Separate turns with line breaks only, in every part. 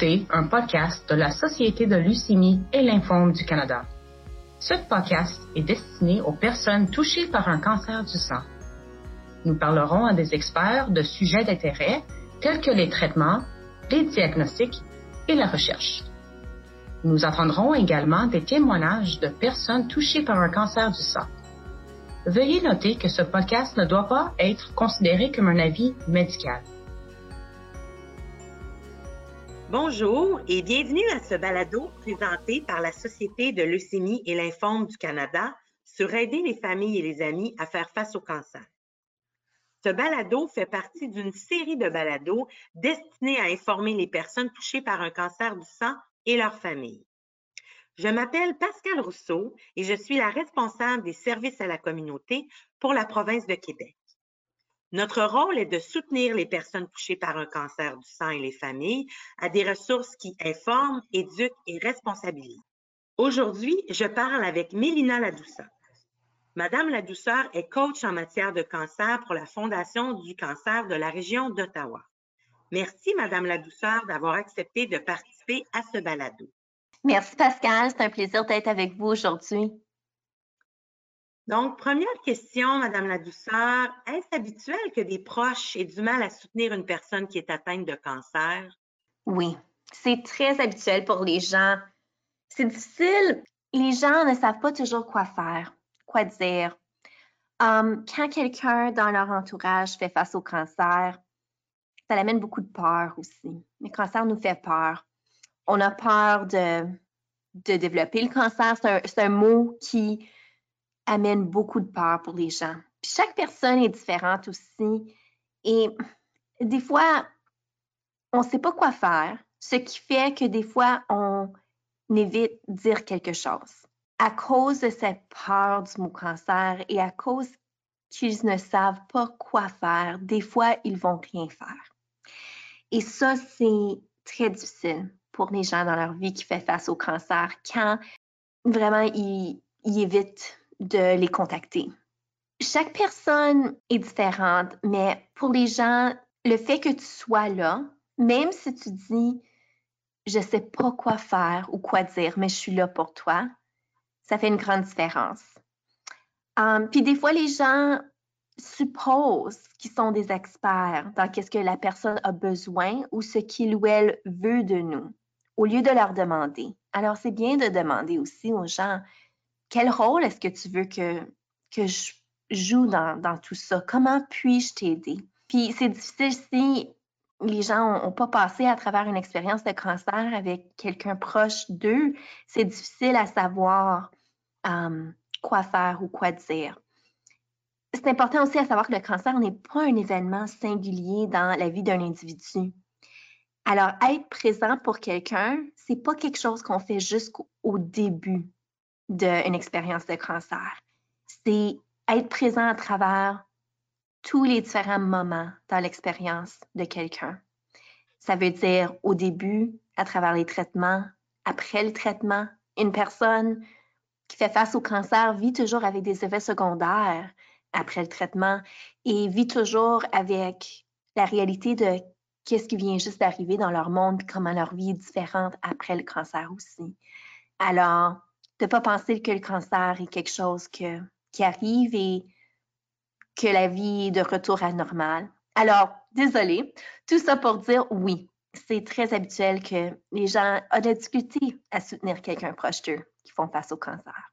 un podcast de la Société de leucémie et lymphome du Canada. Ce podcast est destiné aux personnes touchées par un cancer du sang. Nous parlerons à des experts de sujets d'intérêt tels que les traitements, les diagnostics et la recherche. Nous entendrons également des témoignages de personnes touchées par un cancer du sang. Veuillez noter que ce podcast ne doit pas être considéré comme un avis médical.
Bonjour et bienvenue à ce balado présenté par la Société de leucémie et lymphome du Canada sur aider les familles et les amis à faire face au cancer. Ce balado fait partie d'une série de balados destinés à informer les personnes touchées par un cancer du sang et leurs familles. Je m'appelle Pascal Rousseau et je suis la responsable des services à la communauté pour la province de Québec. Notre rôle est de soutenir les personnes touchées par un cancer du sang et les familles à des ressources qui informent, éduquent et responsabilisent. Aujourd'hui, je parle avec Mélina Ladouceur. Madame Ladouceur est coach en matière de cancer pour la Fondation du cancer de la région d'Ottawa. Merci, Madame Ladouceur, d'avoir accepté de participer à ce balado.
Merci, Pascal. C'est un plaisir d'être avec vous aujourd'hui.
Donc, première question, Madame la douceur, est-ce habituel que des proches aient du mal à soutenir une personne qui est atteinte de cancer?
Oui, c'est très habituel pour les gens. C'est difficile. Les gens ne savent pas toujours quoi faire, quoi dire. Hum, quand quelqu'un dans leur entourage fait face au cancer, ça amène beaucoup de peur aussi. Le cancer nous fait peur. On a peur de, développer le cancer. C'est un mot qui amène beaucoup de peur pour les gens. Puis chaque personne est différente aussi. Et des fois, on ne sait pas quoi faire, ce qui fait que des fois, on évite dire quelque chose. À cause de cette peur du mot cancer et à cause qu'ils ne savent pas quoi faire, des fois, ils vont rien faire. Et ça, c'est très difficile pour les gens dans leur vie qui font face au cancer quand vraiment ils évitent de les contacter. Chaque personne est différente, mais pour les gens, le fait que tu sois là, même si tu dis je ne sais pas quoi faire ou quoi dire, mais je suis là pour toi, ça fait une grande différence. Um, puis des fois, les gens supposent qu'ils sont des experts dans ce que la personne a besoin ou ce qu'il ou elle veut de nous, au lieu de leur demander. Alors, c'est bien de demander aussi aux gens, quel rôle est-ce que tu veux que, que je joue dans, dans tout ça? Comment puis-je t'aider? Puis c'est difficile si les gens n'ont pas passé à travers une expérience de cancer avec quelqu'un proche d'eux. C'est difficile à savoir quoi faire ou quoi dire. C'est important aussi à savoir que le cancer n'est pas un événement singulier dans la vie d'un individu. Alors, être présent pour quelqu'un, c'est pas quelque chose qu'on fait jusqu'au début d'une expérience de cancer. C'est être présent à travers tous les différents moments dans l'expérience de quelqu'un. Ça veut dire au début, à travers les traitements, après le traitement. Une personne qui fait face au cancer vit toujours avec des effets secondaires après le traitement et vit toujours avec la réalité de qu'est-ce qui vient juste d'arriver dans leur monde, comment leur vie est différente après le cancer aussi. Alors, de ne pas penser que le cancer est quelque chose qui arrive et que la vie est de retour à normal. Alors, désolé, tout ça pour dire oui, c'est très habituel que les gens aient des difficultés à soutenir quelqu'un proche d'eux qui font face au cancer.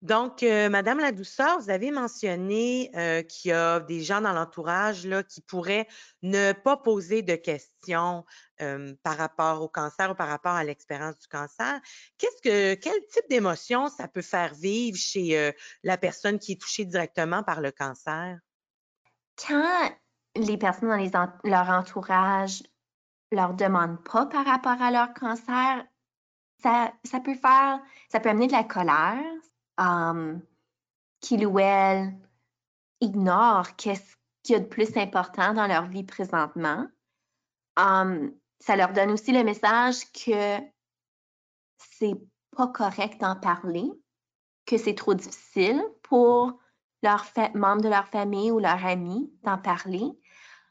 Donc, euh, Madame la douceur, vous avez mentionné euh, qu'il y a des gens dans l'entourage qui pourraient ne pas poser de questions euh, par rapport au cancer ou par rapport à l'expérience du cancer. Qu'est-ce que, quel type d'émotion ça peut faire vivre chez la personne qui est touchée directement par le cancer?
Quand les personnes dans leur entourage leur demandent pas par rapport à leur cancer, ça, ça peut faire, ça peut amener de la colère, um, qu'il ou elle ignore qu'est-ce qu'il y a de plus important dans leur vie présentement. ça leur donne aussi le message que c'est pas correct d'en parler, que c'est trop difficile pour leurs membres de leur famille ou leurs amis d'en parler,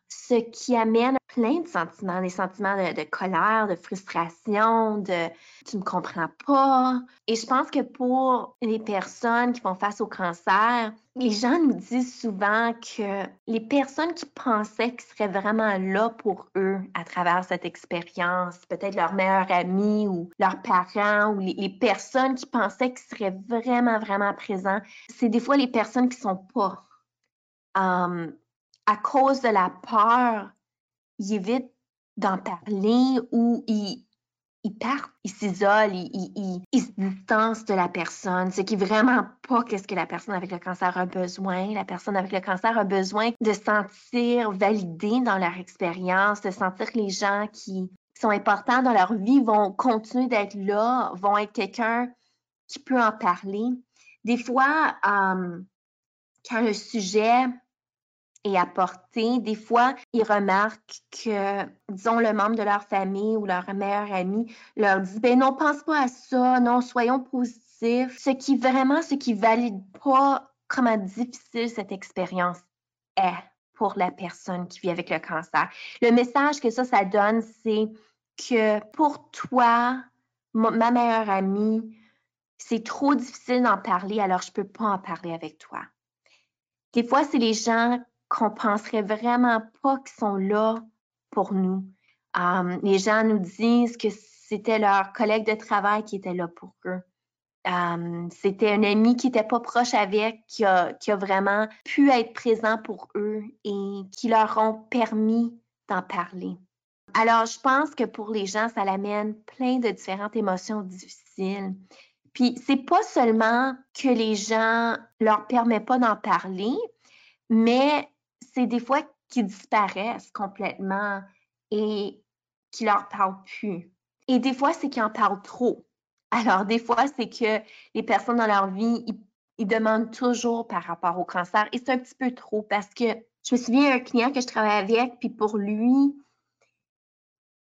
ce qui amène plein de sentiments, des sentiments de, colère, de frustration, de tu me comprends pas. Et je pense que pour les personnes qui font face au cancer, les gens nous disent souvent que les personnes qui pensaient qu'ils seraient vraiment là pour eux à travers cette expérience, peut-être leur meilleur ami ou leurs parents ou les, personnes qui pensaient qu'ils seraient vraiment, vraiment présents, c'est des fois les personnes qui sont pas. Um, à cause de la peur, ils évitent d'en parler ou ils, ils partent, ils s'isolent, ils, se distancent de la personne, ce qui est vraiment pas qu'est-ce que la personne avec le cancer a besoin. La personne avec le cancer a besoin de se sentir validée dans leur expérience, de sentir que les gens qui sont importants dans leur vie vont continuer d'être là, vont être quelqu'un qui peut en parler. Des fois, quand le sujet et apporter. Des fois, ils remarquent que, disons, le membre de leur famille ou leur meilleur ami leur dit, ben non, pense pas à ça, non, soyons positifs. Ce qui vraiment, ce qui valide pas comment difficile cette expérience est pour la personne qui vit avec le cancer. Le message que ça, ça donne, c'est que pour toi, ma meilleure amie, c'est trop difficile d'en parler, alors je peux pas en parler avec toi. Des fois, c'est les gens qu'on penserait vraiment pas qu'ils sont là pour nous. les gens nous disent que c'était leur collègue de travail qui était là pour eux. c'était un ami qui n'était pas proche avec, qui a, vraiment pu être présent pour eux et qui leur ont permis d'en parler. Alors, je pense que pour les gens, ça l'amène plein de différentes émotions difficiles. Puis, c'est pas seulement que les gens leur permettent pas d'en parler, mais c'est des fois qu'ils disparaissent complètement et qu'ils leur parlent plus. Et des fois, c'est qu'ils en parlent trop. Alors, des fois, c'est que les personnes dans leur vie, ils, demandent toujours par rapport au cancer. Et c'est un petit peu trop parce que je me souviens d'un client que je travaillais avec, puis pour lui,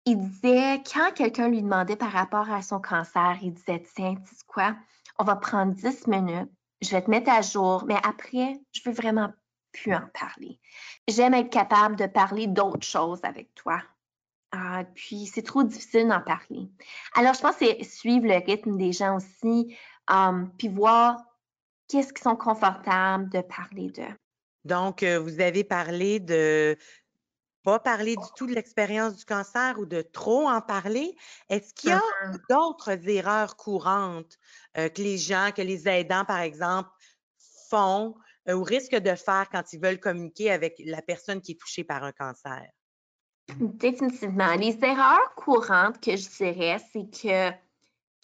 il disait, quand quelqu'un lui demandait par rapport à son cancer, il disait, tiens, tu sais quoi, on va prendre 10 minutes, je vais te mettre à jour, mais après, je veux vraiment pu en parler. J'aime être capable de parler d'autres choses avec toi. Ah, puis c'est trop difficile d'en parler. Alors, je pense que c'est suivre le rythme des gens aussi, um, puis voir qu'est-ce qui sont confortables de parler d'eux.
Donc, euh, vous avez parlé de pas parler du tout de l'expérience du cancer ou de trop en parler. Est-ce qu'il y a uh-huh. d'autres erreurs courantes euh, que les gens, que les aidants, par exemple, font euh, ou risquent de faire quand ils veulent communiquer avec la personne qui est touchée par un cancer?
Définitivement. Les erreurs courantes que je dirais, c'est que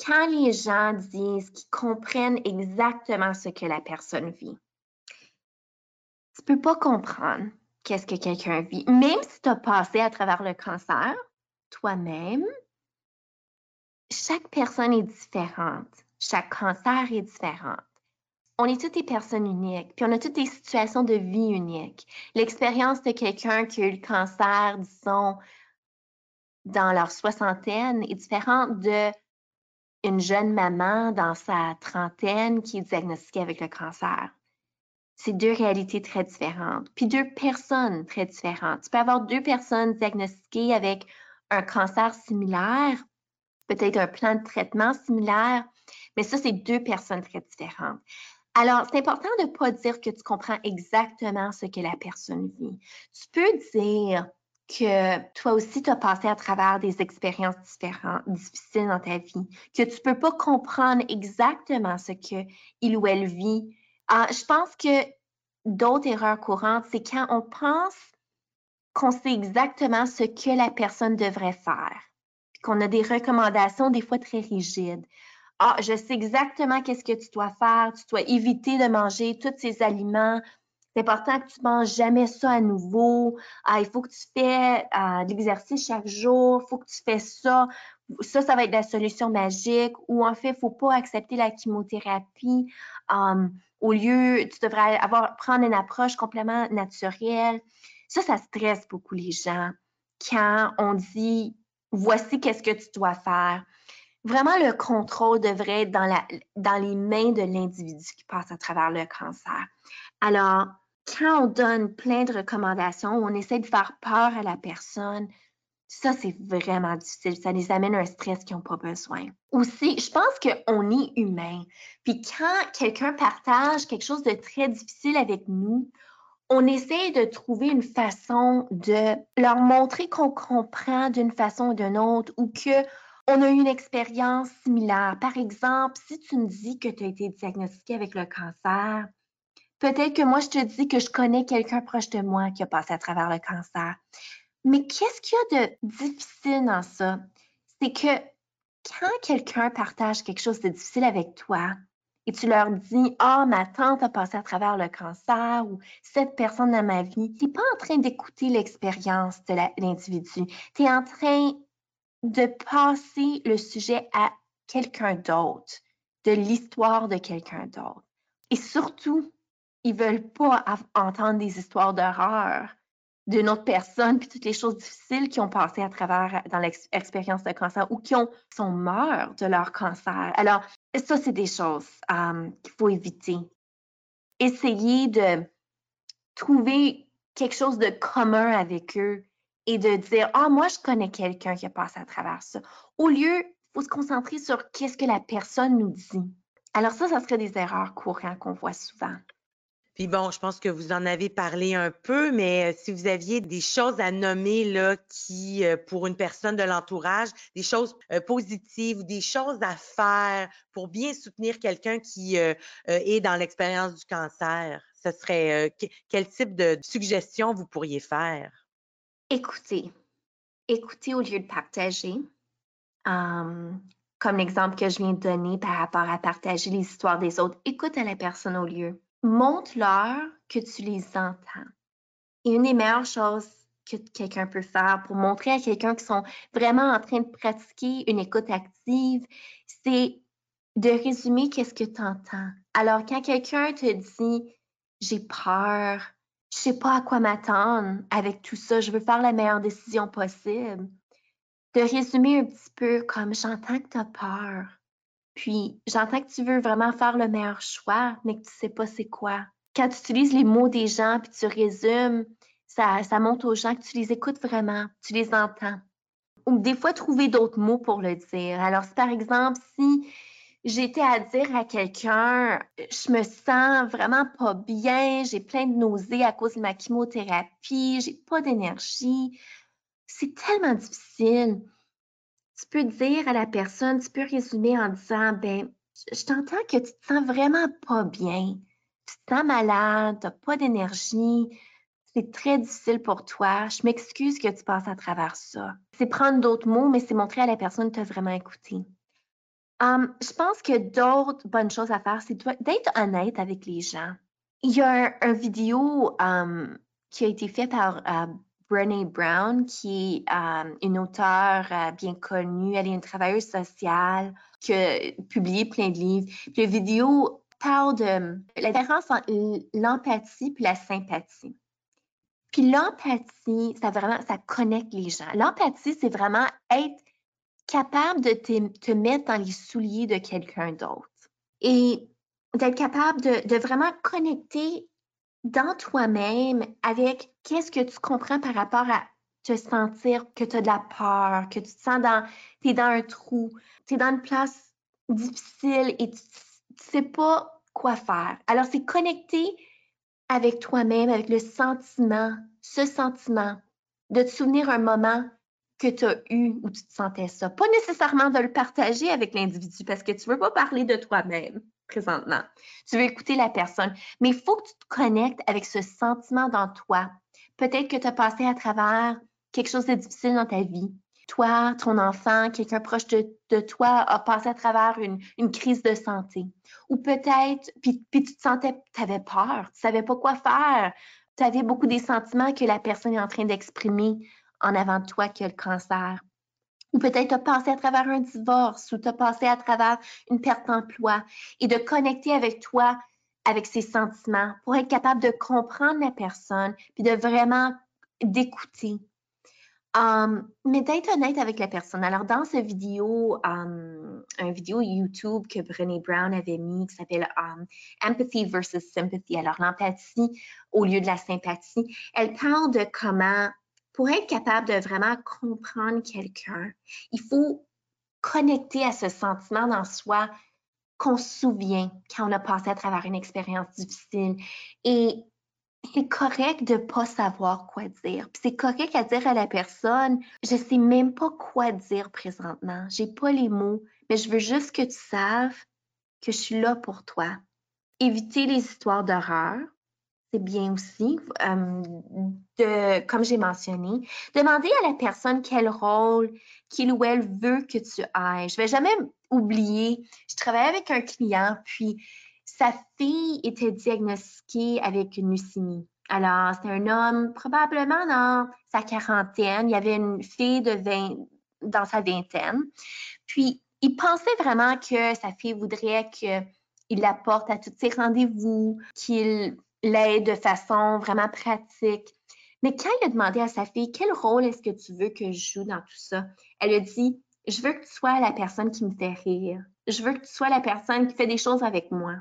quand les gens disent qu'ils comprennent exactement ce que la personne vit, tu ne peux pas comprendre qu'est-ce que quelqu'un vit. Même si tu as passé à travers le cancer, toi-même, chaque personne est différente. Chaque cancer est différent on est toutes des personnes uniques, puis on a toutes des situations de vie uniques. L'expérience de quelqu'un qui a eu le cancer, disons, dans leur soixantaine est différente de une jeune maman dans sa trentaine qui est diagnostiquée avec le cancer. C'est deux réalités très différentes, puis deux personnes très différentes. Tu peux avoir deux personnes diagnostiquées avec un cancer similaire, peut-être un plan de traitement similaire, mais ça, c'est deux personnes très différentes. Alors, c'est important de ne pas dire que tu comprends exactement ce que la personne vit. Tu peux dire que toi aussi, tu as passé à travers des expériences différentes, difficiles dans ta vie, que tu ne peux pas comprendre exactement ce qu'il ou elle vit. Ah, je pense que d'autres erreurs courantes, c'est quand on pense qu'on sait exactement ce que la personne devrait faire, qu'on a des recommandations des fois très rigides ah, je sais exactement qu'est-ce que tu dois faire. Tu dois éviter de manger tous ces aliments. C'est important que tu ne manges jamais ça à nouveau. Ah, il faut que tu fais euh, de l'exercice chaque jour. Il faut que tu fais ça. Ça, ça va être la solution magique. Ou en fait, il ne faut pas accepter la chimiothérapie. Um, au lieu, tu devrais avoir, prendre une approche complètement naturelle. Ça, ça stresse beaucoup les gens quand on dit voici qu'est-ce que tu dois faire vraiment le contrôle devrait être dans, la, dans les mains de l'individu qui passe à travers le cancer. Alors, quand on donne plein de recommandations, on essaie de faire peur à la personne, ça, c'est vraiment difficile. Ça les amène à un stress qu'ils n'ont pas besoin. Aussi, je pense qu'on est humain. Puis quand quelqu'un partage quelque chose de très difficile avec nous, on essaie de trouver une façon de leur montrer qu'on comprend d'une façon ou d'une autre ou que on a eu une expérience similaire. Par exemple, si tu me dis que tu as été diagnostiqué avec le cancer, peut-être que moi, je te dis que je connais quelqu'un proche de moi qui a passé à travers le cancer. Mais qu'est-ce qu'il y a de difficile dans ça? C'est que quand quelqu'un partage quelque chose de difficile avec toi et tu leur dis Ah, ma tante a passé à travers le cancer ou cette personne dans ma vie, tu n'es pas en train d'écouter l'expérience de l'individu. Tu es en train de passer le sujet à quelqu'un d'autre, de l'histoire de quelqu'un d'autre. Et surtout, ils veulent pas entendre des histoires d'horreur d'une autre personne, puis toutes les choses difficiles qu'ils ont passées à travers dans l'expérience de cancer ou qui ont, sont morts de leur cancer. Alors, ça, c'est des choses euh, qu'il faut éviter. Essayer de trouver quelque chose de commun avec eux et de dire Ah, moi, je connais quelqu'un qui a passé à travers ça. Au lieu, il faut se concentrer sur qu'est-ce que la personne nous dit. Alors, ça, ça serait des erreurs courantes qu'on voit souvent.
Puis bon, je pense que vous en avez parlé un peu, mais si vous aviez des choses à nommer là qui, pour une personne de l'entourage, des choses positives ou des choses à faire pour bien soutenir quelqu'un qui est dans l'expérience du cancer, ce serait quel type de suggestions vous pourriez faire?
Écoutez. Écoutez au lieu de partager. comme l'exemple que je viens de donner par rapport à partager les histoires des autres, écoute à la personne au lieu montre-leur que tu les entends. Et une des meilleures choses que quelqu'un peut faire pour montrer à quelqu'un qu'ils sont vraiment en train de pratiquer une écoute active, c'est de résumer qu'est-ce que tu entends. Alors, quand quelqu'un te dit j'ai peur, je sais pas à quoi m'attendre avec tout ça, je veux faire la meilleure décision possible, de résumer un petit peu comme j'entends que tu as peur. Puis, j'entends que tu veux vraiment faire le meilleur choix, mais que tu sais pas c'est quoi. Quand tu utilises les mots des gens puis tu résumes, ça, ça montre aux gens que tu les écoutes vraiment, tu les entends. Ou des fois, trouver d'autres mots pour le dire. Alors, si par exemple, si j'étais à dire à quelqu'un, je me sens vraiment pas bien, j'ai plein de nausées à cause de ma chimiothérapie, j'ai pas d'énergie, c'est tellement difficile tu peux dire à la personne, tu peux résumer en disant, ben, je t'entends que tu te sens vraiment pas bien. Tu te sens malade, tu n'as pas d'énergie, c'est très difficile pour toi. Je m'excuse que tu passes à travers ça. C'est prendre d'autres mots, mais c'est montrer à la personne que tu as vraiment écouté. Hum, je pense que d'autres bonnes choses à faire, c'est d'être honnête avec les gens. Il y a un, vidéo hum, qui a été fait par Brené Brown, qui est euh, une auteure euh, bien connue. Elle est une travailleuse sociale qui a publié plein de livres. Puis la vidéo parle de la différence entre l'empathie et la sympathie. Puis l'empathie, ça ça connecte les gens. L'empathie, c'est vraiment être capable de te, mettre dans les souliers de quelqu'un d'autre et d'être capable de, de, vraiment connecter dans toi-même avec qu'est-ce que tu comprends par rapport à te sentir que tu as de la peur, que tu te sens dans, tu es dans un trou, tu es dans une place difficile et tu ne sais pas quoi faire. Alors, c'est connecter avec toi-même, avec le sentiment, ce sentiment, de te souvenir un moment que tu as eu où tu te sentais ça. Pas nécessairement de le partager avec l'individu parce que tu ne veux pas parler de toi-même présentement. Tu veux écouter la personne, mais il faut que tu te connectes avec ce sentiment dans toi. Peut-être que tu as passé à travers quelque chose de difficile dans ta vie. Toi, ton enfant, quelqu'un proche de, toi a passé à travers une, crise de santé. Ou peut-être, puis, tu te sentais, tu avais peur, tu savais pas quoi faire. Tu avais beaucoup des sentiments que la personne est en train d'exprimer en avant de toi que le cancer. Ou peut-être as passé à travers un divorce ou as passé à travers une perte d'emploi et de connecter avec toi, avec ses sentiments pour être capable de comprendre la personne puis de vraiment d'écouter. Mais d'être honnête avec la personne. Alors, dans ce vidéo, un vidéo YouTube que Brené Brown avait mis qui s'appelle Empathy versus Sympathy. Alors, l'empathie au lieu de la sympathie. Elle parle de comment, pour être capable de vraiment comprendre quelqu'un, il faut connecter à ce sentiment dans soi qu'on se souvient quand on a passé à travers une expérience difficile. Et c'est correct de pas savoir quoi dire. c'est correct à dire à la personne, je sais même pas quoi dire présentement. J'ai pas les mots, mais je veux juste que tu saves que je suis là pour toi. Éviter les histoires d'horreur, c'est bien aussi. de, comme j'ai mentionné, demander à la personne quel rôle qu'il ou elle veut que tu ailles. Je vais jamais oublier. Je travaillais avec un client, puis sa fille était diagnostiquée avec une leucémie. Alors, c'était un homme probablement dans sa quarantaine. Il y avait une fille de 20, dans sa vingtaine. Puis, il pensait vraiment que sa fille voudrait qu'il l'apporte à tous ses rendez-vous, qu'il l'aide de façon vraiment pratique. Mais quand il a demandé à sa fille quel rôle est-ce que tu veux que je joue dans tout ça, elle a dit Je veux que tu sois la personne qui me fait rire. Je veux que tu sois la personne qui fait des choses avec moi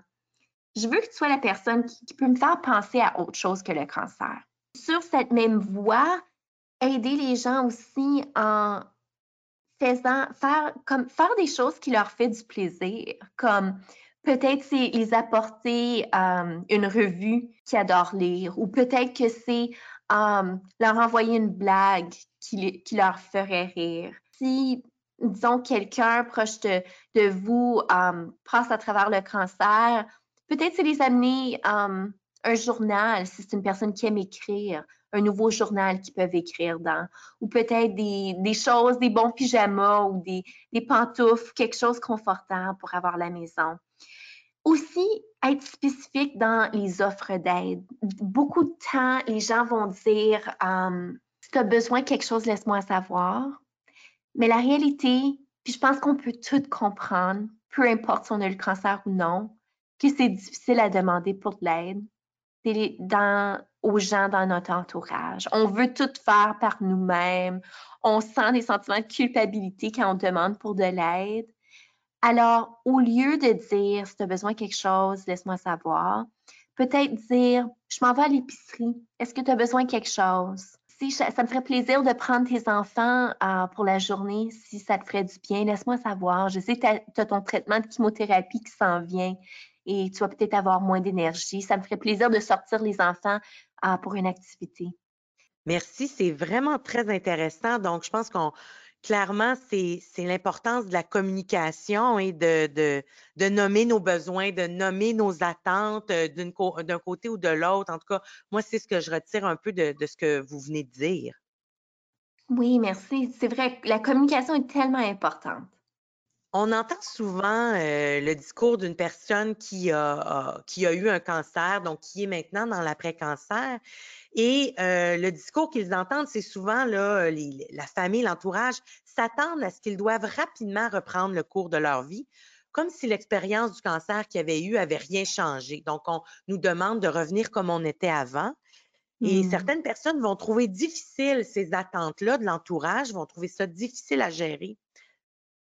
je veux que tu sois la personne qui, peut me faire penser à autre chose que le cancer. Sur cette même voie, aider les gens aussi en faisant faire comme faire des choses qui leur fait du plaisir, comme peut-être c'est les apporter une revue qu'ils adorent lire, ou peut-être que c'est leur envoyer une blague qui, leur ferait rire. Si disons quelqu'un proche de, vous passe à travers le cancer, Peut-être c'est les amener un journal, si c'est une personne qui aime écrire, un nouveau journal qu'ils peuvent écrire dans, ou peut-être des, choses, des bons pyjamas ou des, des pantoufles, quelque chose confortable pour avoir la maison. Aussi, être spécifique dans les offres d'aide. Beaucoup de temps, les gens vont dire um, si tu as besoin de quelque chose, laisse-moi savoir. Mais la réalité, puis je pense qu'on peut tout comprendre, peu importe si on a le cancer ou non, que c'est difficile à demander pour de l'aide dans, aux gens dans notre entourage. On veut tout faire par nous-mêmes. On sent des sentiments de culpabilité quand on demande pour de l'aide. Alors, au lieu de dire si tu as besoin de quelque chose, laisse-moi savoir, peut-être dire je m'en vais à l'épicerie. Est-ce que tu as besoin de quelque chose? Si ça me ferait plaisir de prendre tes enfants euh, pour la journée, si ça te ferait du bien, laisse-moi savoir. Je sais que tu as, ton traitement de chimiothérapie qui s'en vient et tu vas peut-être avoir moins d'énergie. Ça me ferait plaisir de sortir les enfants euh, pour une activité.
Merci, c'est vraiment très intéressant. Donc, je pense qu'on clairement, c'est l'importance de la communication et de, nommer nos besoins, de nommer nos attentes euh, d'un côté ou de l'autre. En tout cas, moi, c'est ce que je retire un peu de ce que vous venez de dire.
Oui, merci. C'est vrai, la communication est tellement importante.
On entend souvent euh, le discours d'une personne qui a, qui a eu un cancer, donc qui est maintenant dans l'après-cancer. Et euh, le discours qu'ils entendent, c'est souvent là, la famille, l'entourage s'attendent à ce qu'ils doivent rapidement reprendre le cours de leur vie, comme si l'expérience du cancer qu'ils avaient eu avait rien changé. Donc, on nous demande de revenir comme on était avant. Et mmh. certaines personnes vont trouver difficile ces attentes-là de l'entourage, vont trouver ça difficile à gérer.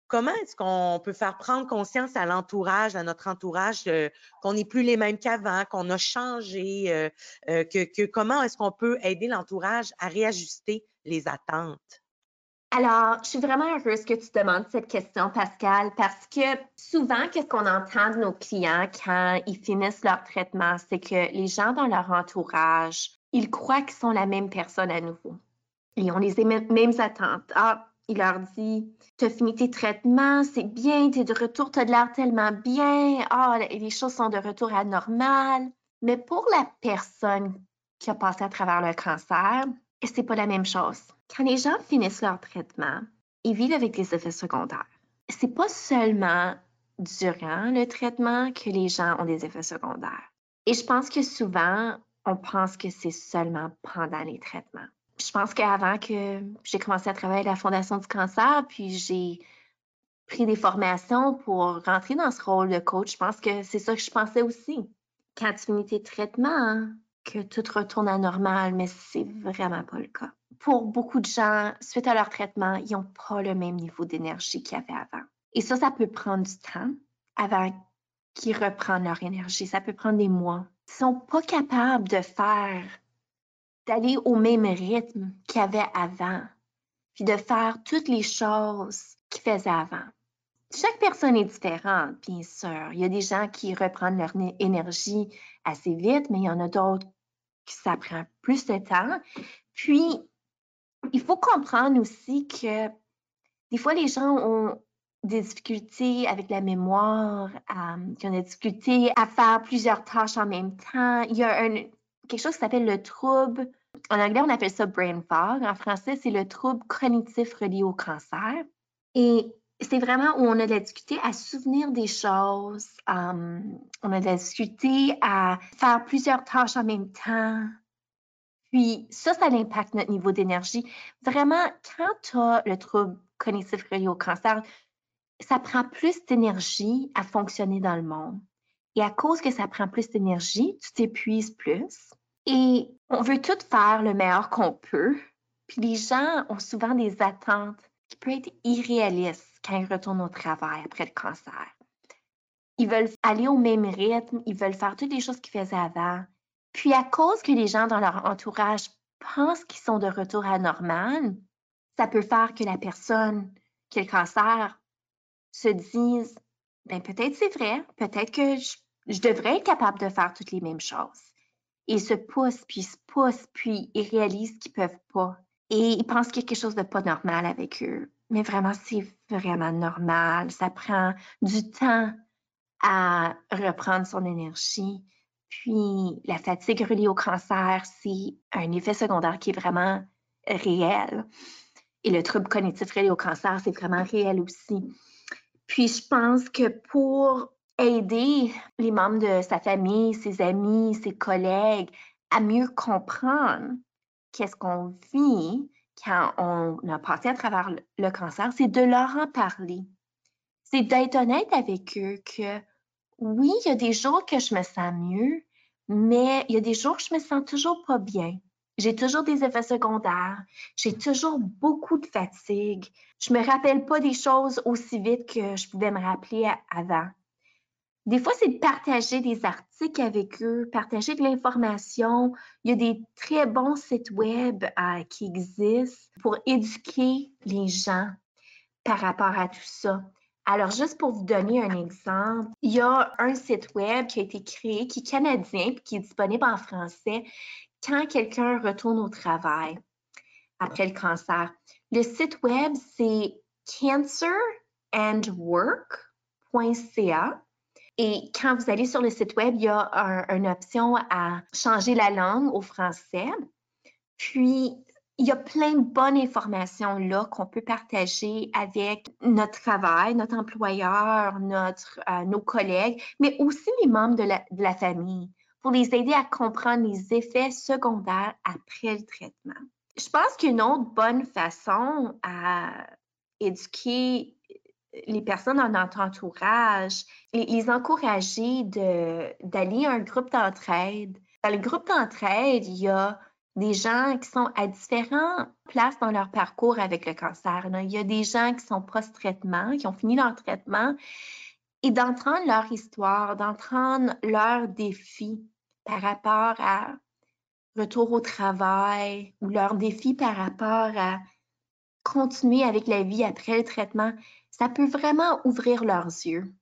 Comment est-ce qu'on peut faire prendre conscience à l'entourage, à notre entourage, euh, qu'on n'est plus les mêmes qu'avant, qu'on a changé, euh, euh, que, comment est-ce qu'on peut aider l'entourage à réajuster les attentes?
Alors, je suis vraiment heureuse que tu demandes cette question, Pascal, parce que souvent, qu'est-ce qu'on entend de nos clients quand ils finissent leur traitement, c'est que les gens dans leur entourage, ils croient qu'ils sont la même personne à nouveau. Ils ont les mêmes attentes. Ah, il leur dit Tu as fini tes traitements, c'est bien, tu es de retour, tu as de l'air tellement bien, ah, les choses sont de retour à normal. Mais pour la personne qui a passé à travers le cancer, c'est pas la même chose? Quand les gens finissent leur traitement, ils vivent avec des effets secondaires. C'est pas seulement durant le traitement que les gens ont des effets secondaires. Et je pense que souvent, on pense que c'est seulement pendant les traitements je pense qu'avant que j'ai commencé à travailler à la Fondation du cancer, puis j'ai pris des formations pour rentrer dans ce rôle de coach, je pense que c'est ça que je pensais aussi. Quand tu finis tes traitements, que tout retourne à normal, mais c'est vraiment pas le cas. pour beaucoup de gens, suite à leur traitement, ils n'ont pas le même niveau d'énergie qu'il y avait avant. Et ça, ça peut prendre du temps avant qu'ils reprennent leur énergie. Ça peut prendre des mois. Ils ne sont pas capables de faire, d'aller au même rythme qu'il y avait avant, puis de faire toutes les choses qu'ils faisaient avant. Chaque personne est différente, bien sûr. Il y a des gens qui reprennent leur énergie assez vite, mais il y en a d'autres qui ça prend plus de temps. Puis, il faut comprendre aussi que des fois, les gens ont des difficultés avec la mémoire, euh, ont des difficultés à faire plusieurs tâches en même temps. Il y a un, quelque chose qui s'appelle le trouble. En anglais, on appelle ça brain fog. En français, c'est le trouble cognitif relié au cancer. Et c'est vraiment où on a de la difficulté à souvenir des choses, euh, on a de la difficulté à faire plusieurs tâches en même temps. Puis ça, ça impacte notre niveau d'énergie. Vraiment, quand tu as le trouble cognitif relié au cancer, ça prend plus d'énergie à fonctionner dans le monde. Et à cause que ça prend plus d'énergie, tu t'épuises plus. Et on veut tout faire le meilleur qu'on peut. Puis les gens ont souvent des attentes qui peuvent être irréalistes quand ils retournent au travail après le cancer. Ils veulent aller au même rythme, ils veulent faire toutes les choses qu'ils faisaient avant. Puis à cause que les gens dans leur entourage pensent qu'ils sont de retour à normal, ça peut faire que la personne qui a le cancer se dise ben peut-être c'est vrai, peut-être que je, devrais être capable de faire toutes les mêmes choses. Ils se poussent, puis se poussent, puis ils réalisent qu'ils ne peuvent pas. Et ils pensent qu'il y a quelque chose de pas normal avec eux mais vraiment, c'est vraiment normal. Ça prend du temps à reprendre son énergie. Puis la fatigue reliée au cancer, c'est un effet secondaire qui est vraiment réel. Et le trouble cognitif relié au cancer, c'est vraiment réel aussi. Puis je pense que pour aider les membres de sa famille, ses amis, ses collègues à mieux comprendre qu'est-ce qu'on vit, quand on a passé à travers le cancer, c'est de leur en parler. C'est d'être honnête avec eux que oui, il y a des jours que je me sens mieux, mais il y a des jours que je me sens toujours pas bien. J'ai toujours des effets secondaires, j'ai toujours beaucoup de fatigue. Je me rappelle pas des choses aussi vite que je pouvais me rappeler avant. Des fois, c'est de partager des articles avec eux, partager de l'information. Il y a des très bons sites web euh, qui existent pour éduquer les gens par rapport à tout ça. Alors, juste pour vous donner un exemple, il y a un site web qui a été créé, qui est canadien, qui est disponible en français quand quelqu'un retourne au travail après le cancer. Le site web, c'est cancerandwork.ca. Et quand vous allez sur le site web, il y a une option à changer la langue au français. Puis, il y a plein de bonnes informations là qu'on peut partager avec notre travail, notre employeur, notre, euh, nos collègues, mais aussi les membres de la, de la famille pour les aider à comprendre les effets secondaires après le traitement. Je pense qu'une autre bonne façon à éduquer les personnes dans notre entourage, les, les encourager d'aller à un groupe d'entraide. Dans le groupe d'entraide, il y a des gens qui sont à différentes places dans leur parcours avec le cancer. Il y a des gens qui sont post-traitement, qui ont fini leur traitement, et d'entendre leur histoire, d'entendre leurs défis par rapport à retour au travail ou leurs défis par rapport à continuer avec la vie après le traitement ça peut vraiment ouvrir leurs yeux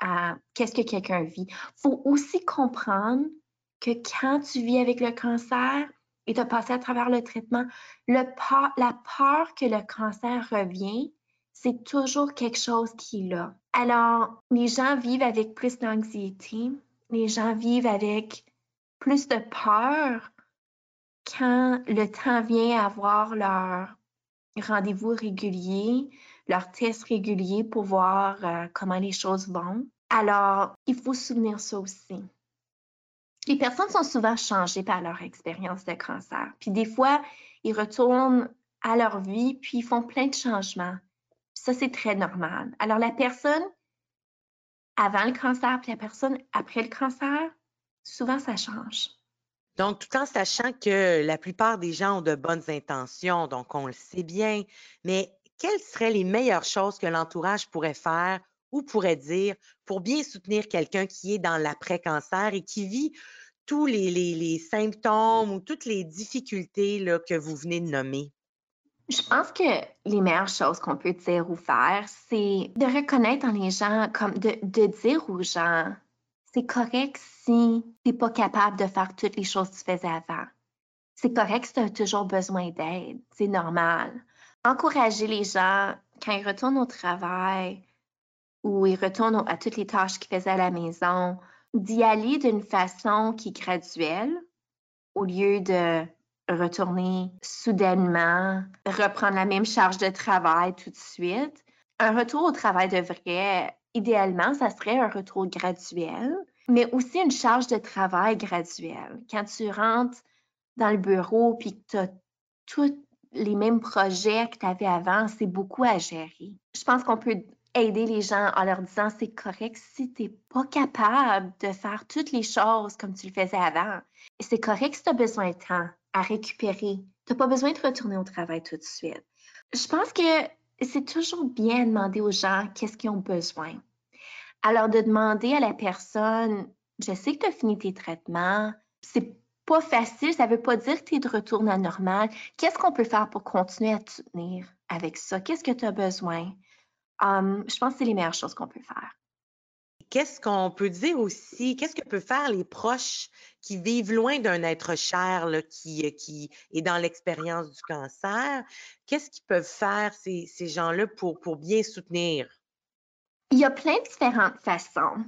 à qu'est-ce que quelqu'un vit. Il faut aussi comprendre que quand tu vis avec le cancer et tu as passé à travers le traitement, la peur que le cancer revient, c'est toujours quelque chose qui est là. Alors, les gens vivent avec plus d'anxiété, les gens vivent avec plus de peur quand le temps vient à avoir leur rendez-vous régulier, leurs tests réguliers pour voir euh, comment les choses vont. Alors, il faut souvenir ça aussi. Les personnes sont souvent changées par leur expérience de cancer. Puis des fois, ils retournent à leur vie, puis ils font plein de changements. Ça, c'est très normal. Alors, la personne avant le cancer, puis la personne après le cancer, souvent, ça change.
Donc, tout en sachant que la plupart des gens ont de bonnes intentions, donc on le sait bien, mais quelles seraient les meilleures choses que l'entourage pourrait faire ou pourrait dire pour bien soutenir quelqu'un qui est dans l'après-cancer et qui vit tous les, symptômes ou toutes les difficultés que vous venez de nommer?
Je pense que les meilleures choses qu'on peut dire ou faire, c'est de reconnaître dans les gens, comme de, de dire aux gens, c'est correct si tu n'es pas capable de faire toutes les choses que tu faisais avant. C'est correct si tu as toujours besoin d'aide. C'est normal. Encourager les gens quand ils retournent au travail ou ils retournent à toutes les tâches qu'ils faisaient à la maison, d'y aller d'une façon qui est graduelle au lieu de retourner soudainement, reprendre la même charge de travail tout de suite. Un retour au travail devrait, idéalement, ça serait un retour graduel, mais aussi une charge de travail graduelle. Quand tu rentres dans le bureau puis que tu as tous les mêmes projets que tu avais avant, c'est beaucoup à gérer. Je pense qu'on peut aider les gens en leur disant c'est correct si tu n'es pas capable de faire toutes les choses comme tu le faisais avant. C'est correct si tu as besoin de temps à récupérer. Tu n'as pas besoin de retourner au travail tout de suite. Je pense que c'est toujours bien de demander aux gens qu'est-ce qu'ils ont besoin. Alors, de demander à la personne, je sais que tu as fini tes traitements, c'est pas facile, ça ne veut pas dire que tu es de retour à normal. Qu'est-ce qu'on peut faire pour continuer à te soutenir avec ça? Qu'est-ce que tu as besoin? Hum, je pense que c'est les meilleures choses qu'on peut faire.
Qu'est-ce qu'on peut dire aussi? Qu'est-ce que peuvent faire les proches qui vivent loin d'un être cher qui, euh, qui est dans l'expérience du cancer? Qu'est-ce qu'ils peuvent faire, ces, ces gens-là, pour, pour bien soutenir?
Il y a plein de différentes façons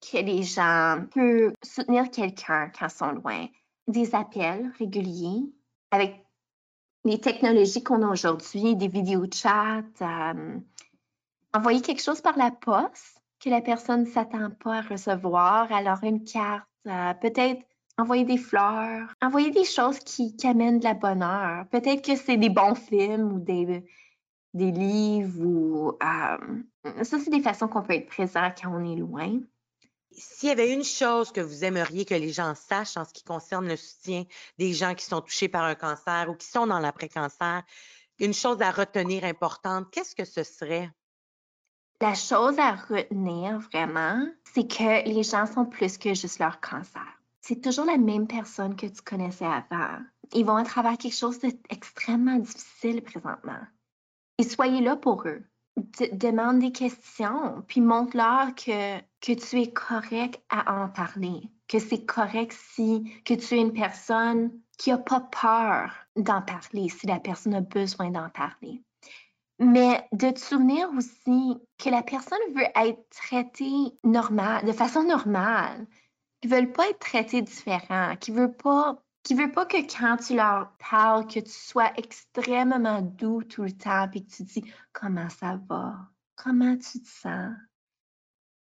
que les gens peuvent soutenir quelqu'un quand ils sont loin. Des appels réguliers avec les technologies qu'on a aujourd'hui, des vidéos chat, euh, envoyer quelque chose par la poste que la personne ne s'attend pas à recevoir, alors une carte, euh, peut-être envoyer des fleurs, envoyer des choses qui, amènent de la bonne heure. Peut-être que c'est des bons films ou des, des livres ou euh, ça, c'est des façons qu'on peut être présent quand on est loin.
S'il y avait une chose que vous aimeriez que les gens sachent en ce qui concerne le soutien des gens qui sont touchés par un cancer ou qui sont dans l'après-cancer, une chose à retenir importante, qu'est-ce que ce serait?
La chose à retenir vraiment, c'est que les gens sont plus que juste leur cancer. C'est toujours la même personne que tu connaissais avant. Ils vont à travers quelque chose d'extrêmement difficile présentement. Et soyez là pour eux. Demande des questions, puis montre-leur que, que tu es correct à en parler, que c'est correct si que tu es une personne qui n'a pas peur d'en parler, si la personne a besoin d'en parler. Mais de te souvenir aussi que la personne veut être traitée normal, de façon normale, qu'ils veulent pas être traités différents, qui veut pas qui veut pas que quand tu leur parles, que tu sois extrêmement doux tout le temps, puis que tu dis comment ça va, comment tu te sens?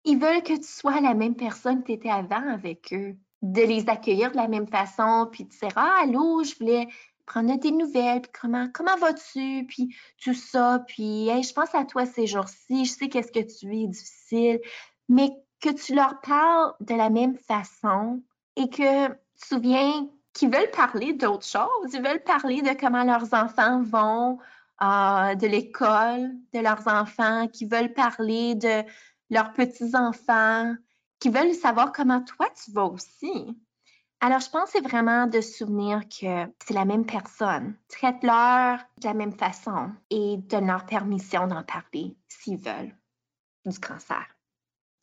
Ils veulent que tu sois la même personne que tu étais avant avec eux, de les accueillir de la même façon, puis de dire ah allô, je voulais prendre des nouvelles, puis comment, comment vas-tu, puis tout ça, puis je pense à toi ces jours-ci, je sais qu'est-ce que tu vis difficile, mais que tu leur parles de la même façon et que tu te souviens qu'ils veulent parler d'autres choses, ils veulent parler de comment leurs enfants vont, euh, de l'école de leurs enfants, qui veulent parler de leurs petits-enfants, qui veulent savoir comment toi tu vas aussi. Alors, je pense que c'est vraiment de souvenir que c'est la même personne. Traite-leur de la même façon et donne-leur permission d'en parler s'ils veulent du cancer.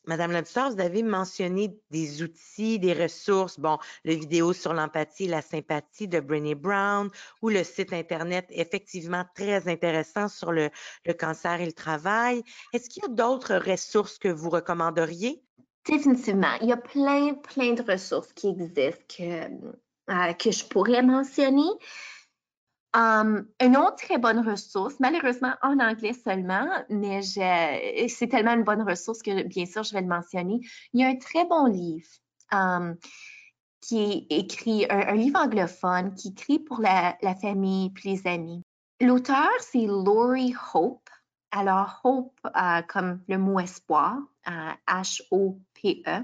Madame la vous avez mentionné des outils, des ressources, bon, le vidéo sur l'empathie et la sympathie de Brené Brown ou le site Internet effectivement très intéressant sur le, cancer et le travail. Est-ce qu'il y a d'autres ressources que vous recommanderiez?
Définitivement. Il y a plein, plein de ressources qui existent que, euh, que je pourrais mentionner. Um, une autre très bonne ressource, malheureusement en anglais seulement, mais c'est tellement une bonne ressource que bien sûr je vais le mentionner. Il y a un très bon livre um, qui est écrit, un, livre anglophone qui écrit pour la, famille et les amis. L'auteur, c'est Laurie Hope. Alors, Hope, euh, comme le mot espoir, H-O-P-E,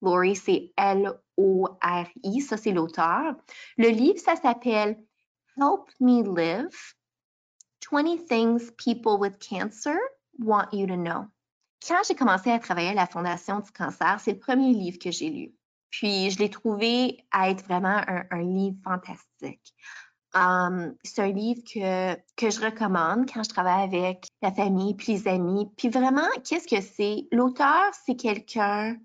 Lori, c'est L-O-R-I, ça c'est l'auteur. Le livre, ça s'appelle Help Me Live 20 Things People with Cancer Want You to Know. Quand j'ai commencé à travailler à la Fondation du cancer, c'est le premier livre que j'ai lu. Puis, je l'ai trouvé à être vraiment un, livre fantastique. Um, c'est un livre que, que je recommande quand je travaille avec la famille puis les amis. Puis vraiment, qu'est-ce que c'est? L'auteur, c'est quelqu'un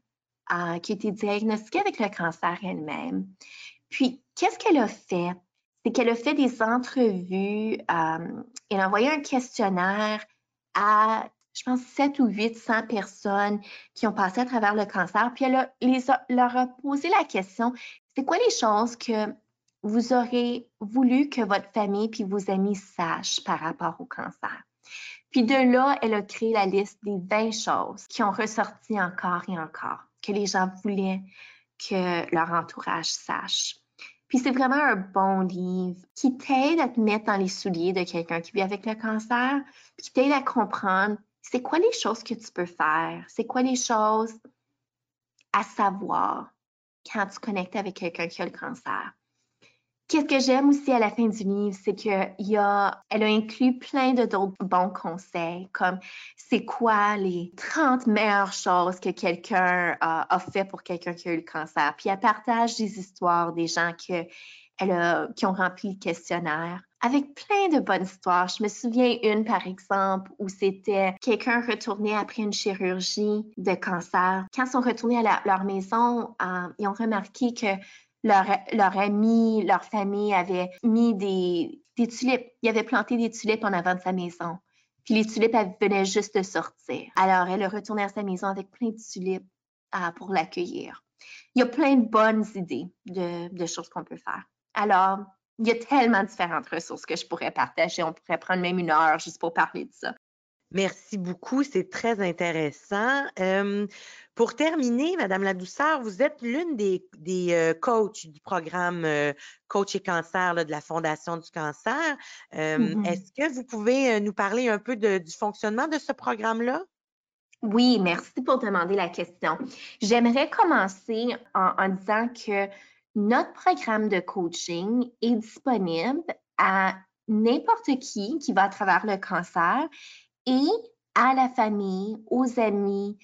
euh, qui a été diagnostiqué avec le cancer elle-même. Puis, qu'est-ce qu'elle a fait? C'est qu'elle a fait des entrevues, euh, elle a envoyé un questionnaire à je pense, 7 ou 800 personnes qui ont passé à travers le cancer. Puis elle leur a posé la question, c'est quoi les choses que vous aurez voulu que votre famille puis vos amis sachent par rapport au cancer? Puis de là, elle a créé la liste des 20 choses qui ont ressorti encore et encore, que les gens voulaient que leur entourage sache. Puis c'est vraiment un bon livre qui t'aide à te mettre dans les souliers de quelqu'un qui vit avec le cancer, puis qui t'aide à comprendre c'est quoi les choses que tu peux faire? C'est quoi les choses à savoir quand tu connectes avec quelqu'un qui a le cancer? Qu'est-ce que j'aime aussi à la fin du livre, c'est qu'elle a, elle a inclus plein de d'autres bons conseils, comme c'est quoi les 30 meilleures choses que quelqu'un a, fait pour quelqu'un qui a eu le cancer. Puis elle partage des histoires des gens que elle a, qui ont rempli le questionnaire avec plein de bonnes histoires. Je me souviens une, par exemple, où c'était quelqu'un retourné après une chirurgie de cancer. Quand ils sont retournés à leur maison, euh, ils ont remarqué que leur, leur ami, leur famille avait mis des, des tulipes. Ils avaient planté des tulipes en avant de sa maison. Puis les tulipes, venaient juste de sortir. Alors, elle est retournée à sa maison avec plein de tulipes euh, pour l'accueillir. Il y a plein de bonnes idées de, de choses qu'on peut faire. Alors, il y a tellement différentes ressources que je pourrais partager. On pourrait prendre même une heure juste pour parler de ça.
Merci beaucoup, c'est très intéressant. Pour terminer, Madame la Douceur, vous êtes l'une des, des coachs du programme Coach et Cancer de la Fondation du Cancer. Mm-hmm. Est-ce que vous pouvez nous parler un peu du fonctionnement de ce programme-là?
Oui, merci pour demander la question. J'aimerais commencer en disant que notre programme de coaching est disponible à n'importe qui qui va à travers le cancer et à la famille, aux amis,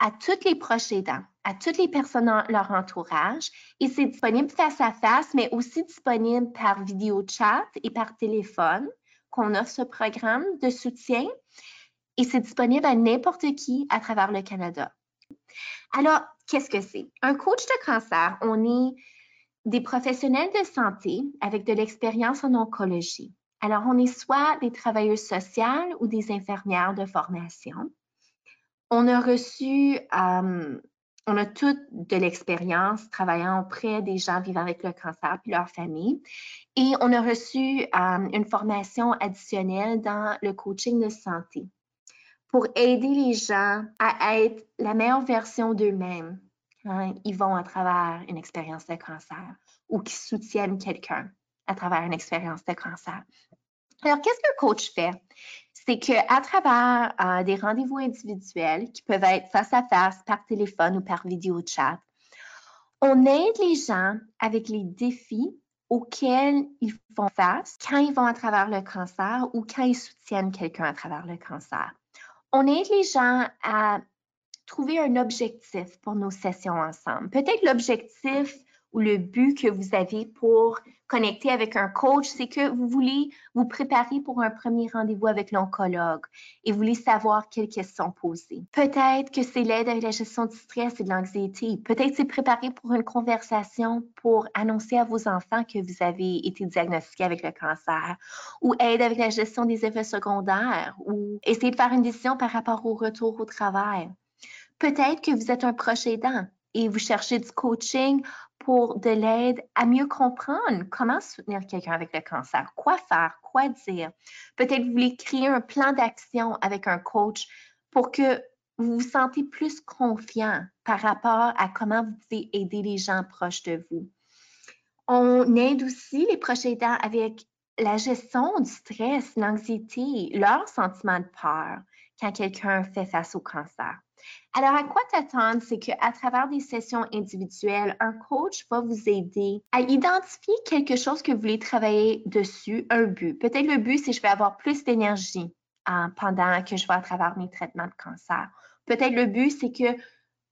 à tous les proches aidants, à toutes les personnes dans leur entourage. Et c'est disponible face à face, mais aussi disponible par vidéo chat et par téléphone qu'on offre ce programme de soutien. Et c'est disponible à n'importe qui à travers le Canada. Alors, qu'est-ce que c'est? Un coach de cancer, on est des professionnels de santé avec de l'expérience en oncologie. Alors, on est soit des travailleuses sociales ou des infirmières de formation. On a reçu, on a toute de l'expérience travaillant auprès des gens vivant avec le cancer et leur famille. Et on a reçu une formation additionnelle dans le coaching de santé pour aider les gens à être la meilleure version d'eux-mêmes quand ils vont à travers une expérience de cancer ou qui soutiennent quelqu'un à travers une expérience de cancer. Alors, qu'est-ce qu'un coach fait? C'est qu'à travers euh, des rendez-vous individuels qui peuvent être face à face, par téléphone ou par vidéo chat, on aide les gens avec les défis auxquels ils font face quand ils vont à travers le cancer ou quand ils soutiennent quelqu'un à travers le cancer. On aide les gens à trouver un objectif pour nos sessions ensemble. Peut-être l'objectif ou le but que vous avez pour connecter avec un coach, c'est que vous voulez vous préparer pour un premier rendez-vous avec l'oncologue et vous voulez savoir quelles questions poser. Peut-être que c'est l'aide avec la gestion du stress et de l'anxiété. Peut-être c'est préparer pour une conversation pour annoncer à vos enfants que vous avez été diagnostiqué avec le cancer ou aide avec la gestion des effets secondaires ou essayer de faire une décision par rapport au retour au travail. Peut-être que vous êtes un proche aidant et vous cherchez du coaching pour de l'aide à mieux comprendre comment soutenir quelqu'un avec le cancer, quoi faire, quoi dire. Peut-être vous voulez créer un plan d'action avec un coach pour que vous vous sentez plus confiant par rapport à comment vous pouvez aider les gens proches de vous. On aide aussi les proches aidants avec la gestion du stress, l'anxiété, leur sentiment de peur quand quelqu'un fait face au cancer. Alors, à quoi t'attendre, c'est qu'à travers des sessions individuelles, un coach va vous aider à identifier quelque chose que vous voulez travailler dessus, un but. Peut-être le but, c'est je vais avoir plus d'énergie euh, pendant que je vais à travers mes traitements de cancer. Peut-être le but, c'est que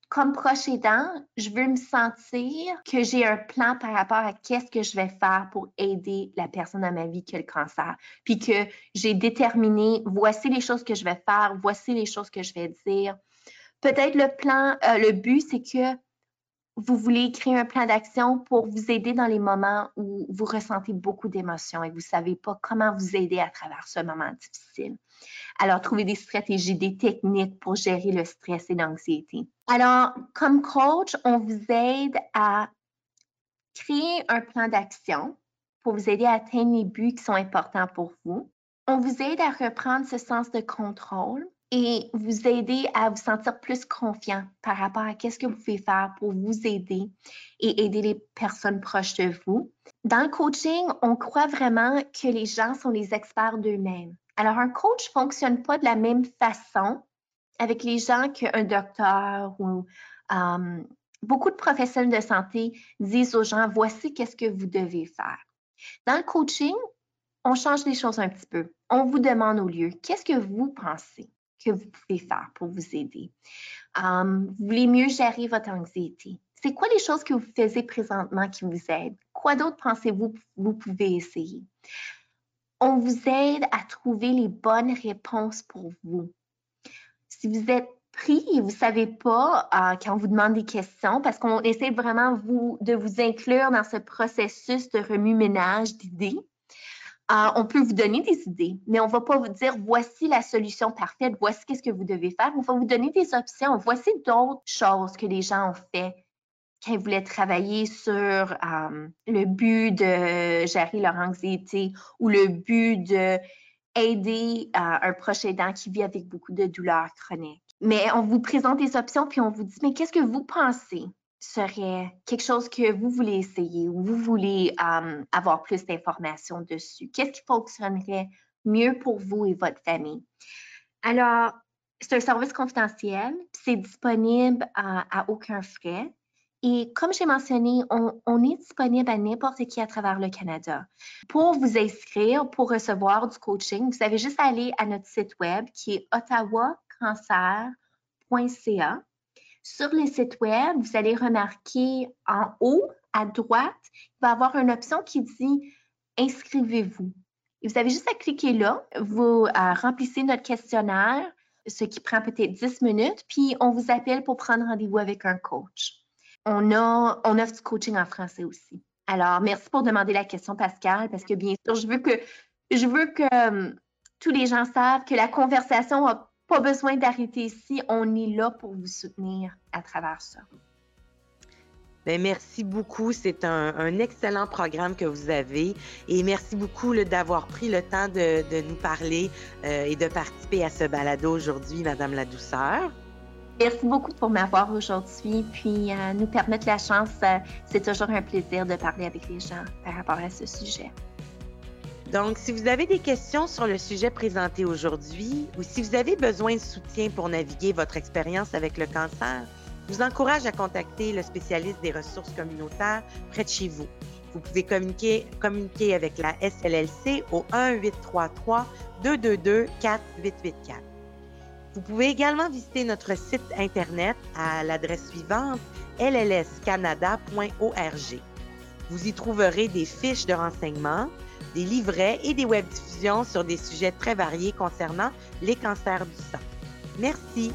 comme proche aidant, je veux me sentir que j'ai un plan par rapport à qu'est-ce que je vais faire pour aider la personne dans ma vie qui a le cancer. Puis que j'ai déterminé, voici les choses que je vais faire, voici les choses que je vais dire. Peut-être le plan, euh, le but, c'est que vous voulez créer un plan d'action pour vous aider dans les moments où vous ressentez beaucoup d'émotions et vous ne savez pas comment vous aider à travers ce moment difficile. Alors, trouvez des stratégies, des techniques pour gérer le stress et l'anxiété. Alors, comme coach, on vous aide à créer un plan d'action pour vous aider à atteindre les buts qui sont importants pour vous. On vous aide à reprendre ce sens de contrôle et vous aider à vous sentir plus confiant par rapport à qu'est-ce que vous pouvez faire pour vous aider et aider les personnes proches de vous. Dans le coaching, on croit vraiment que les gens sont les experts d'eux-mêmes. Alors, un coach ne fonctionne pas de la même façon avec les gens qu'un docteur ou euh, beaucoup de professionnels de santé disent aux gens, voici qu'est-ce que vous devez faire. Dans le coaching, on change les choses un petit peu. On vous demande au lieu, qu'est-ce que vous pensez? Que vous pouvez faire pour vous aider? Euh, vous voulez mieux gérer votre anxiété. C'est quoi les choses que vous faites présentement qui vous aident? Quoi d'autre pensez-vous vous pouvez essayer? on vous aide à trouver les bonnes réponses pour vous. Si vous êtes pris et vous ne savez pas euh, quand on vous demande des questions, parce qu'on essaie vraiment de vous inclure dans ce processus de remue-ménage d'idées, euh, on peut vous donner des idées, mais on ne va pas vous dire voici la solution parfaite, voici qu'est-ce que vous devez faire. On va vous donner des options, voici d'autres choses que les gens ont fait quand voulaient travailler sur euh, le but de gérer leur anxiété ou le but de aider euh, un proche aidant qui vit avec beaucoup de douleurs chroniques. Mais on vous présente des options puis on vous dit, mais qu'est-ce que vous pensez? Serait quelque chose que vous voulez essayer ou vous voulez euh, avoir plus d'informations dessus? Qu'est-ce qui fonctionnerait mieux pour vous et votre famille? Alors, c'est un service confidentiel, c'est disponible à aucun frais. Et comme j'ai mentionné, on, est disponible à n'importe qui à travers le Canada. Pour vous inscrire, pour recevoir du coaching, vous avez juste à aller à notre site web qui est ottawacancer.ca. Sur le site web, vous allez remarquer en haut à droite, il va y avoir une option qui dit Inscrivez-vous. vous avez juste à cliquer là, vous euh, remplissez notre questionnaire, ce qui prend peut-être 10 minutes, puis on vous appelle pour prendre rendez-vous avec un coach on, a, on offre du coaching en français aussi. Alors, merci pour demander la question, Pascal, parce que bien sûr, je veux que, hum, tous les gens savent que la conversation n'a pas besoin d'arrêter ici. On est là pour vous soutenir à travers ça.
Bien, merci beaucoup. C'est un, excellent programme que vous avez. Et merci beaucoup d'avoir pris le temps de, nous parler euh, et de participer à ce balado aujourd'hui, Madame la Douceur.
Merci beaucoup pour m'avoir aujourd'hui, puis euh, nous permettre la chance. Euh, c'est toujours un plaisir de parler avec les gens par rapport à ce sujet.
Donc, si vous avez des questions sur le sujet présenté aujourd'hui ou si vous avez besoin de soutien pour naviguer votre expérience avec le cancer, je vous encourage à contacter le spécialiste des ressources communautaires près de chez vous. Vous pouvez communiquer, communiquer avec la SLLC au 1-833-222-4884. Vous pouvez également visiter notre site Internet à l'adresse suivante llscanada.org. Vous y trouverez des fiches de renseignements, des livrets et des webdiffusions sur des sujets très variés concernant les cancers du sang. Merci.